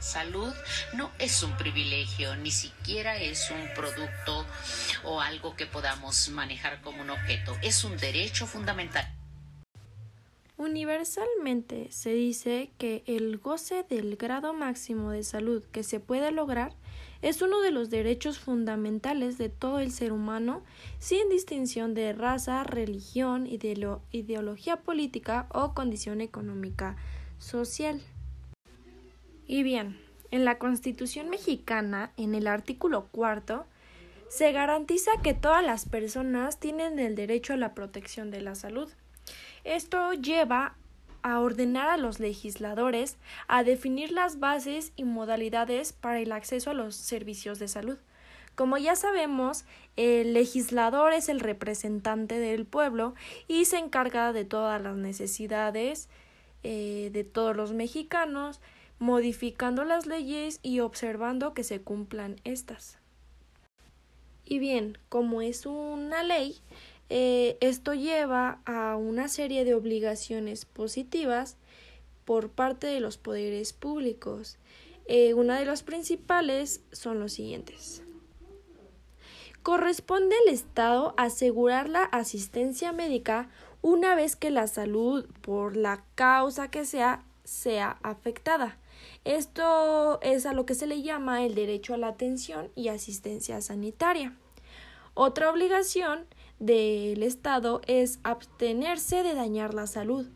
Salud no es un privilegio, ni siquiera es un producto o algo que podamos manejar como un objeto, es un derecho fundamental. Universalmente se dice que el goce del grado máximo de salud que se puede lograr es uno de los derechos fundamentales de todo el ser humano sin distinción de raza, religión, ideología política o condición económica social. Y bien, en la Constitución mexicana, en el artículo cuarto, se garantiza que todas las personas tienen el derecho a la protección de la salud. Esto lleva a ordenar a los legisladores a definir las bases y modalidades para el acceso a los servicios de salud. Como ya sabemos, el legislador es el representante del pueblo y se encarga de todas las necesidades eh, de todos los mexicanos, modificando las leyes y observando que se cumplan estas. Y bien, como es una ley, eh, esto lleva a una serie de obligaciones positivas por parte de los poderes públicos. Eh, una de las principales son los siguientes. Corresponde al Estado asegurar la asistencia médica una vez que la salud, por la causa que sea, sea afectada. Esto es a lo que se le llama el derecho a la atención y asistencia sanitaria. Otra obligación del Estado es abstenerse de dañar la salud.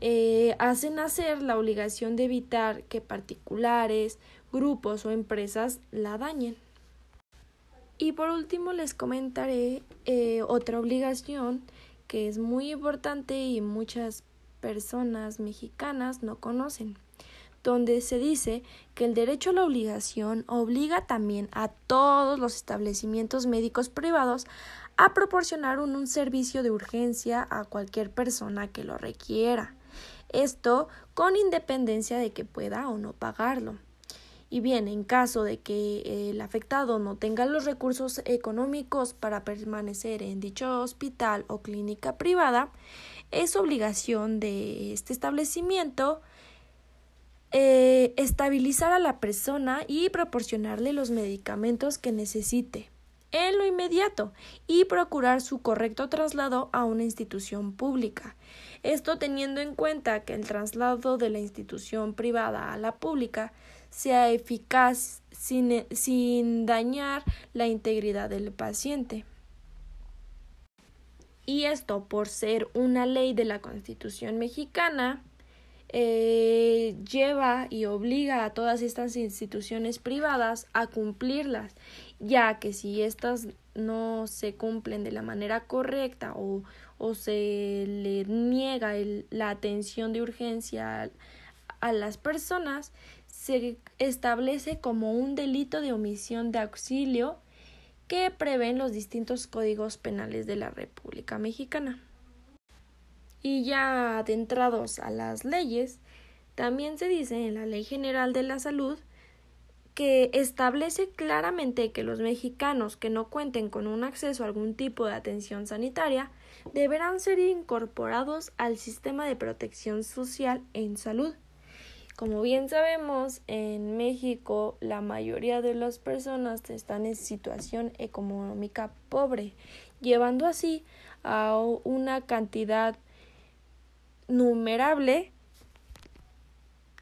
Eh, hacen hacer la obligación de evitar que particulares, grupos o empresas la dañen. Y por último les comentaré eh, otra obligación que es muy importante y muchas personas mexicanas no conocen, donde se dice que el derecho a la obligación obliga también a todos los establecimientos médicos privados a proporcionar un, servicio de urgencia a cualquier persona que lo requiera. Esto con independencia de que pueda o no pagarlo. Y bien, en caso de que el afectado no tenga los recursos económicos para permanecer en dicho hospital o clínica privada, es obligación de este establecimiento eh, estabilizar a la persona y proporcionarle los medicamentos que necesite en lo inmediato y procurar su correcto traslado a una institución pública. Esto teniendo en cuenta que el traslado de la institución privada a la pública sea eficaz sin, sin dañar la integridad del paciente. Y esto por ser una ley de la Constitución mexicana, eh, lleva y obliga a todas estas instituciones privadas a cumplirlas, ya que si estas no se cumplen de la manera correcta o, o se le niega la atención de urgencia a las personas, se establece como un delito de omisión de auxilio que prevén los distintos códigos penales de la República Mexicana. Y ya adentrados a las leyes, también se dice en la Ley General de la Salud que establece claramente que los mexicanos que no cuenten con un acceso a algún tipo de atención sanitaria deberán ser incorporados al sistema de protección social en salud. Como bien sabemos, en México la mayoría de las personas están en situación económica pobre, llevando así a una cantidad numerable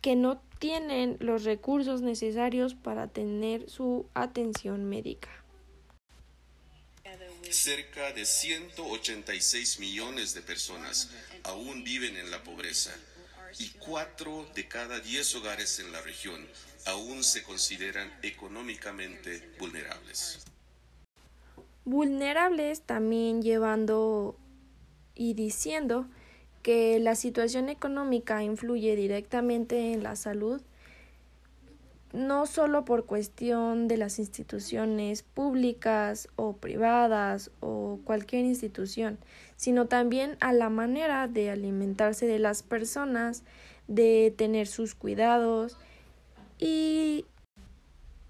que no tienen los recursos necesarios para tener su atención médica. Cerca de 186 millones de personas aún viven en la pobreza y cuatro de cada diez hogares en la región aún se consideran económicamente vulnerables. Vulnerables también llevando y diciendo que la situación económica influye directamente en la salud, no solo por cuestión de las instituciones públicas o privadas o cualquier institución, sino también a la manera de alimentarse de las personas, de tener sus cuidados y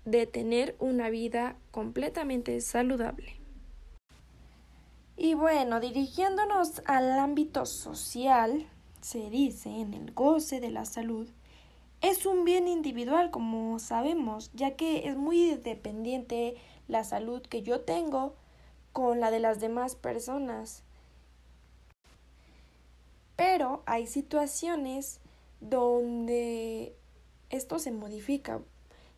de tener una vida completamente saludable. Y bueno, dirigiéndonos al ámbito social, se dice en el goce de la salud es un bien individual, como sabemos, ya que es muy dependiente la salud que yo tengo con la de las demás personas. Pero hay situaciones donde esto se modifica,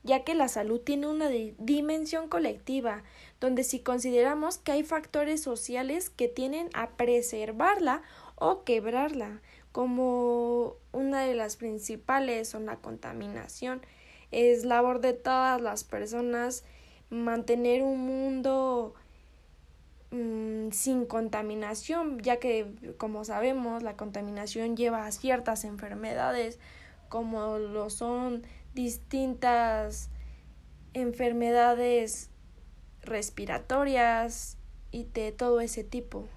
ya que la salud tiene una dimensión colectiva, donde si consideramos que hay factores sociales que tienen a preservarla o quebrarla, como una de las principales son la contaminación. Es labor de todas las personas mantener un mundo mm, sin contaminación, ya que, como sabemos, la contaminación lleva a ciertas enfermedades, como lo son distintas enfermedades respiratorias y de todo ese tipo.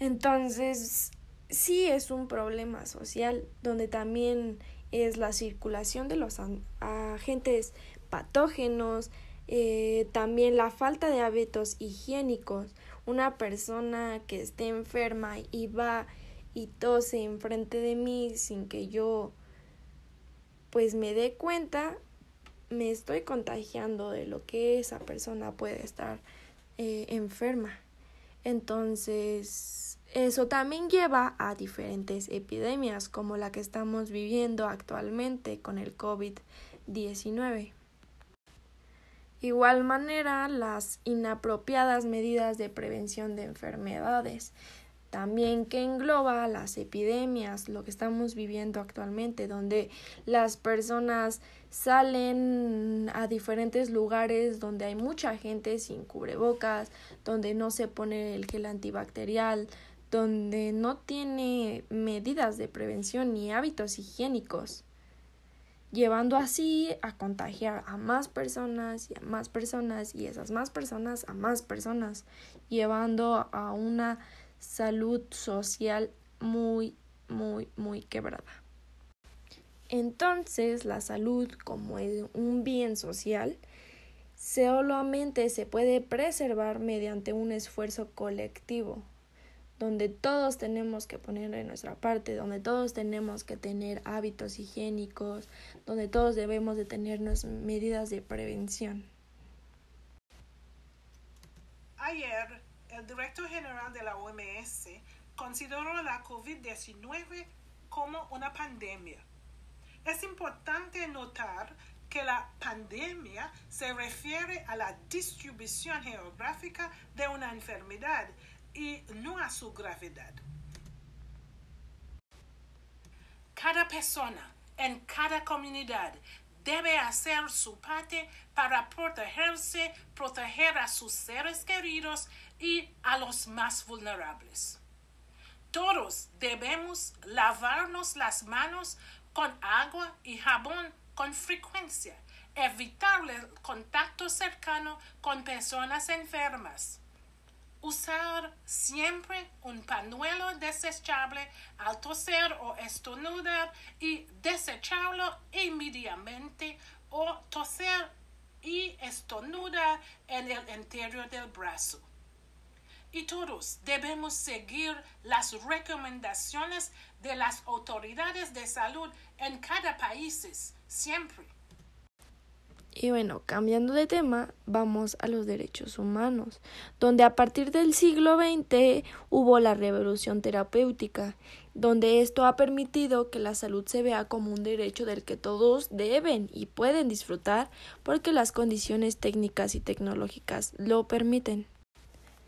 Entonces, sí es un problema social donde también es la circulación de los agentes patógenos, eh, también la falta de hábitos higiénicos. Una persona que esté enferma y va y tose enfrente de mí sin que yo pues me dé cuenta, me estoy contagiando de lo que esa persona puede estar eh, enferma. Entonces, eso también lleva a diferentes epidemias como la que estamos viviendo actualmente con el COVID-19. Igual manera, las inapropiadas medidas de prevención de enfermedades, también que engloba las epidemias, lo que estamos viviendo actualmente, donde las personas salen a diferentes lugares donde hay mucha gente sin cubrebocas, donde no se pone el gel antibacterial, donde no tiene medidas de prevención ni hábitos higiénicos, llevando así a contagiar a más personas y a más personas y esas más personas a más personas, llevando a una salud social muy, muy, muy quebrada. Entonces, la salud como un bien social solamente se puede preservar mediante un esfuerzo colectivo donde todos tenemos que poner de nuestra parte, donde todos tenemos que tener hábitos higiénicos, donde todos debemos de tener medidas de prevención. Ayer, el director general de la OMS consideró la COVID-19 como una pandemia. Es importante notar que la pandemia se refiere a la distribución geográfica de una enfermedad y no a su gravedad. Cada persona en cada comunidad debe hacer su parte para protegerse, proteger a sus seres queridos y a los más vulnerables. Todos debemos lavarnos las manos con agua y jabón con frecuencia, evitar el contacto cercano con personas enfermas usar siempre un pañuelo desechable al toser o estornudar y desecharlo inmediatamente o toser y estornudar en el interior del brazo. Y todos debemos seguir las recomendaciones de las autoridades de salud en cada país siempre. Y bueno, cambiando de tema, vamos a los derechos humanos, donde a partir del siglo XX hubo la revolución terapéutica, donde esto ha permitido que la salud se vea como un derecho del que todos deben y pueden disfrutar porque las condiciones técnicas y tecnológicas lo permiten.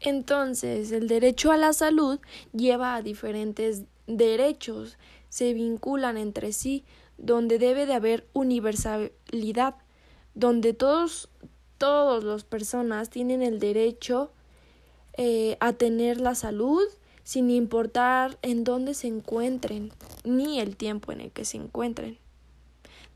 Entonces, el derecho a la salud lleva a diferentes derechos, se vinculan entre sí, donde debe de haber universalidad donde todos, todas las personas tienen el derecho eh, a tener la salud sin importar en dónde se encuentren ni el tiempo en el que se encuentren.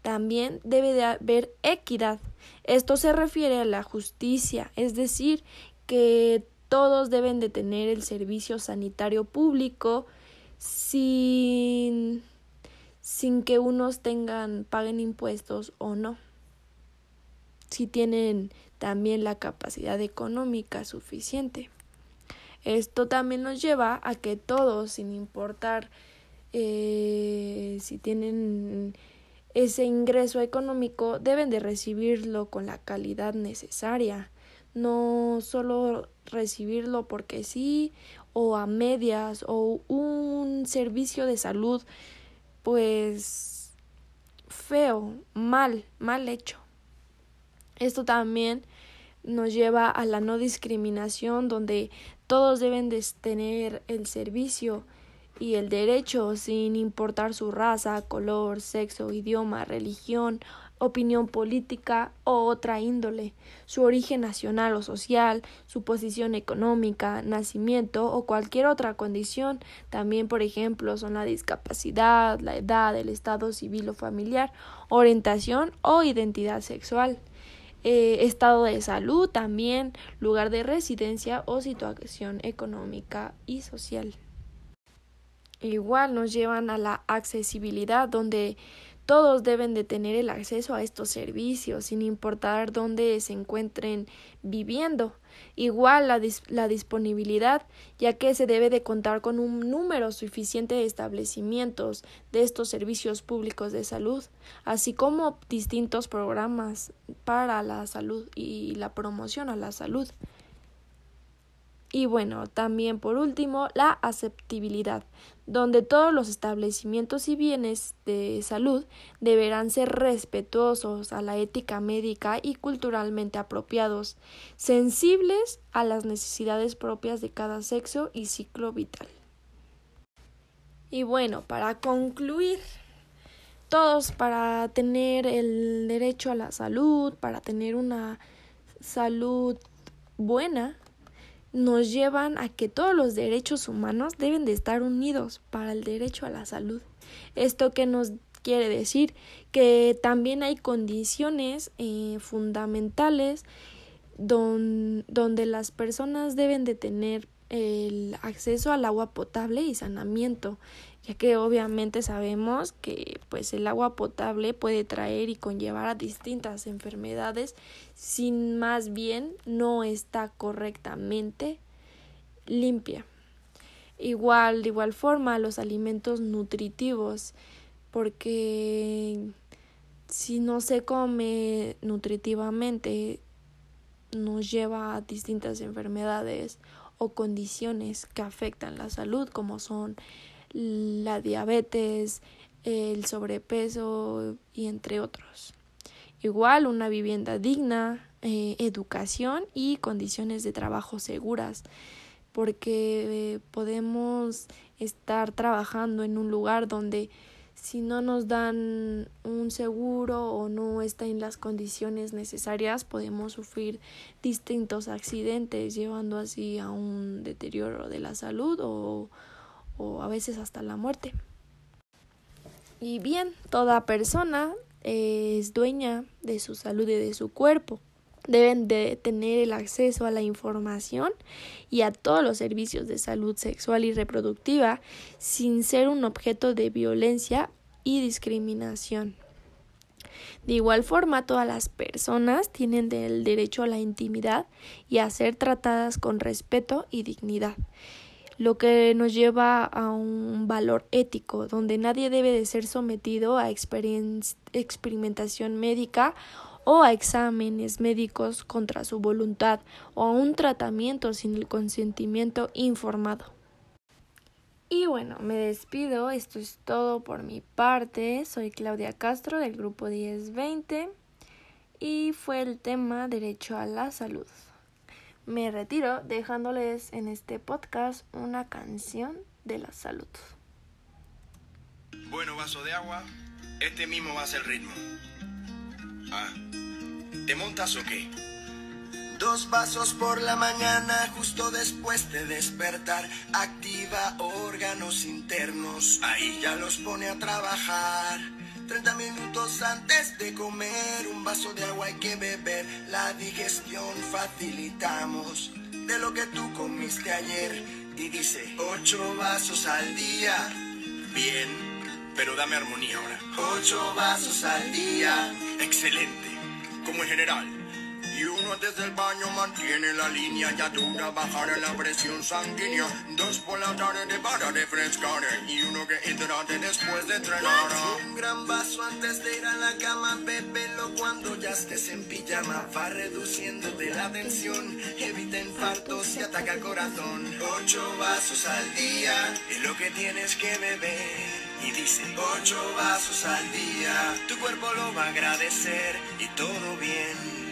También debe de haber equidad. Esto se refiere a la justicia, es decir, que todos deben de tener el servicio sanitario público sin, sin que unos tengan paguen impuestos o no si tienen también la capacidad económica suficiente. Esto también nos lleva a que todos, sin importar eh, si tienen ese ingreso económico, deben de recibirlo con la calidad necesaria, no solo recibirlo porque sí o a medias o un servicio de salud pues feo, mal, mal hecho. Esto también nos lleva a la no discriminación donde todos deben de tener el servicio y el derecho sin importar su raza, color, sexo, idioma, religión, opinión política o otra índole, su origen nacional o social, su posición económica, nacimiento o cualquier otra condición. También, por ejemplo, son la discapacidad, la edad, el estado civil o familiar, orientación o identidad sexual. Eh, estado de salud también, lugar de residencia o situación económica y social. Igual nos llevan a la accesibilidad, donde todos deben de tener el acceso a estos servicios, sin importar dónde se encuentren viviendo. Igual la, disponibilidad, ya que se debe de contar con un número suficiente de establecimientos de estos servicios públicos de salud, así como distintos programas para la salud y la promoción a la salud. Y bueno, también por último, la aceptabilidad, donde todos los establecimientos y bienes de salud deberán ser respetuosos a la ética médica y culturalmente apropiados, sensibles a las necesidades propias de cada sexo y ciclo vital. Y bueno, para concluir, todos para tener el derecho a la salud, para tener una salud buena, nos llevan a que todos los derechos humanos deben de estar unidos para el derecho a la salud. Esto que nos quiere decir que también hay condiciones eh, fundamentales donde las personas deben de tener el acceso al agua potable y saneamiento ya que obviamente sabemos que pues el agua potable puede traer y conllevar a distintas enfermedades si más bien no está correctamente limpia. Igual, de igual forma, los alimentos nutritivos, porque si no se come nutritivamente nos lleva a distintas enfermedades o condiciones que afectan la salud, como son la diabetes, el sobrepeso y entre otros. Igual una vivienda digna, eh, educación y condiciones de trabajo seguras, porque eh, podemos estar trabajando en un lugar donde si no nos dan un seguro o no está en las condiciones necesarias, podemos sufrir distintos accidentes, llevando así a un deterioro de la salud o o a veces hasta la muerte. Y bien, toda persona es dueña de su salud y de su cuerpo. Deben de tener el acceso a la información y a todos los servicios de salud sexual y reproductiva sin ser un objeto de violencia y discriminación. De igual forma, todas las personas tienen el derecho a la intimidad y a ser tratadas con respeto y dignidad lo que nos lleva a un valor ético, donde nadie debe de ser sometido a experimentación médica o a exámenes médicos contra su voluntad o a un tratamiento sin el consentimiento informado. Y bueno, me despido, esto es todo por mi parte, soy Claudia Castro del grupo 1020 y fue el tema derecho a la salud. Me retiro dejándoles en este podcast una canción de la salud. Bueno, vaso de agua, este mismo va a ser el ritmo. Ah, ¿te montas o qué? Dos vasos por la mañana, justo después de despertar. Activa órganos internos, ahí ya los pone a trabajar. 30 minutos antes de comer, un vaso de agua hay que beber. La digestión facilitamos de lo que tú comiste ayer. Y dice, 8 vasos al día. Bien, pero dame armonía ahora. 8 vasos al día. Excelente, como en general. Y uno desde el baño mantiene la línea ya dura, bajar la presión sanguínea. Dos por la tarde para refrescar y uno que hidrate después de entrenar. Un gran vaso antes de ir a la cama, bébelo cuando ya estés en pijama. Va reduciendo de la tensión, evita infartos y ataca el corazón. Ocho vasos al día es lo que tienes que beber. Y dice, ocho vasos al día, tu cuerpo lo va a agradecer y todo bien.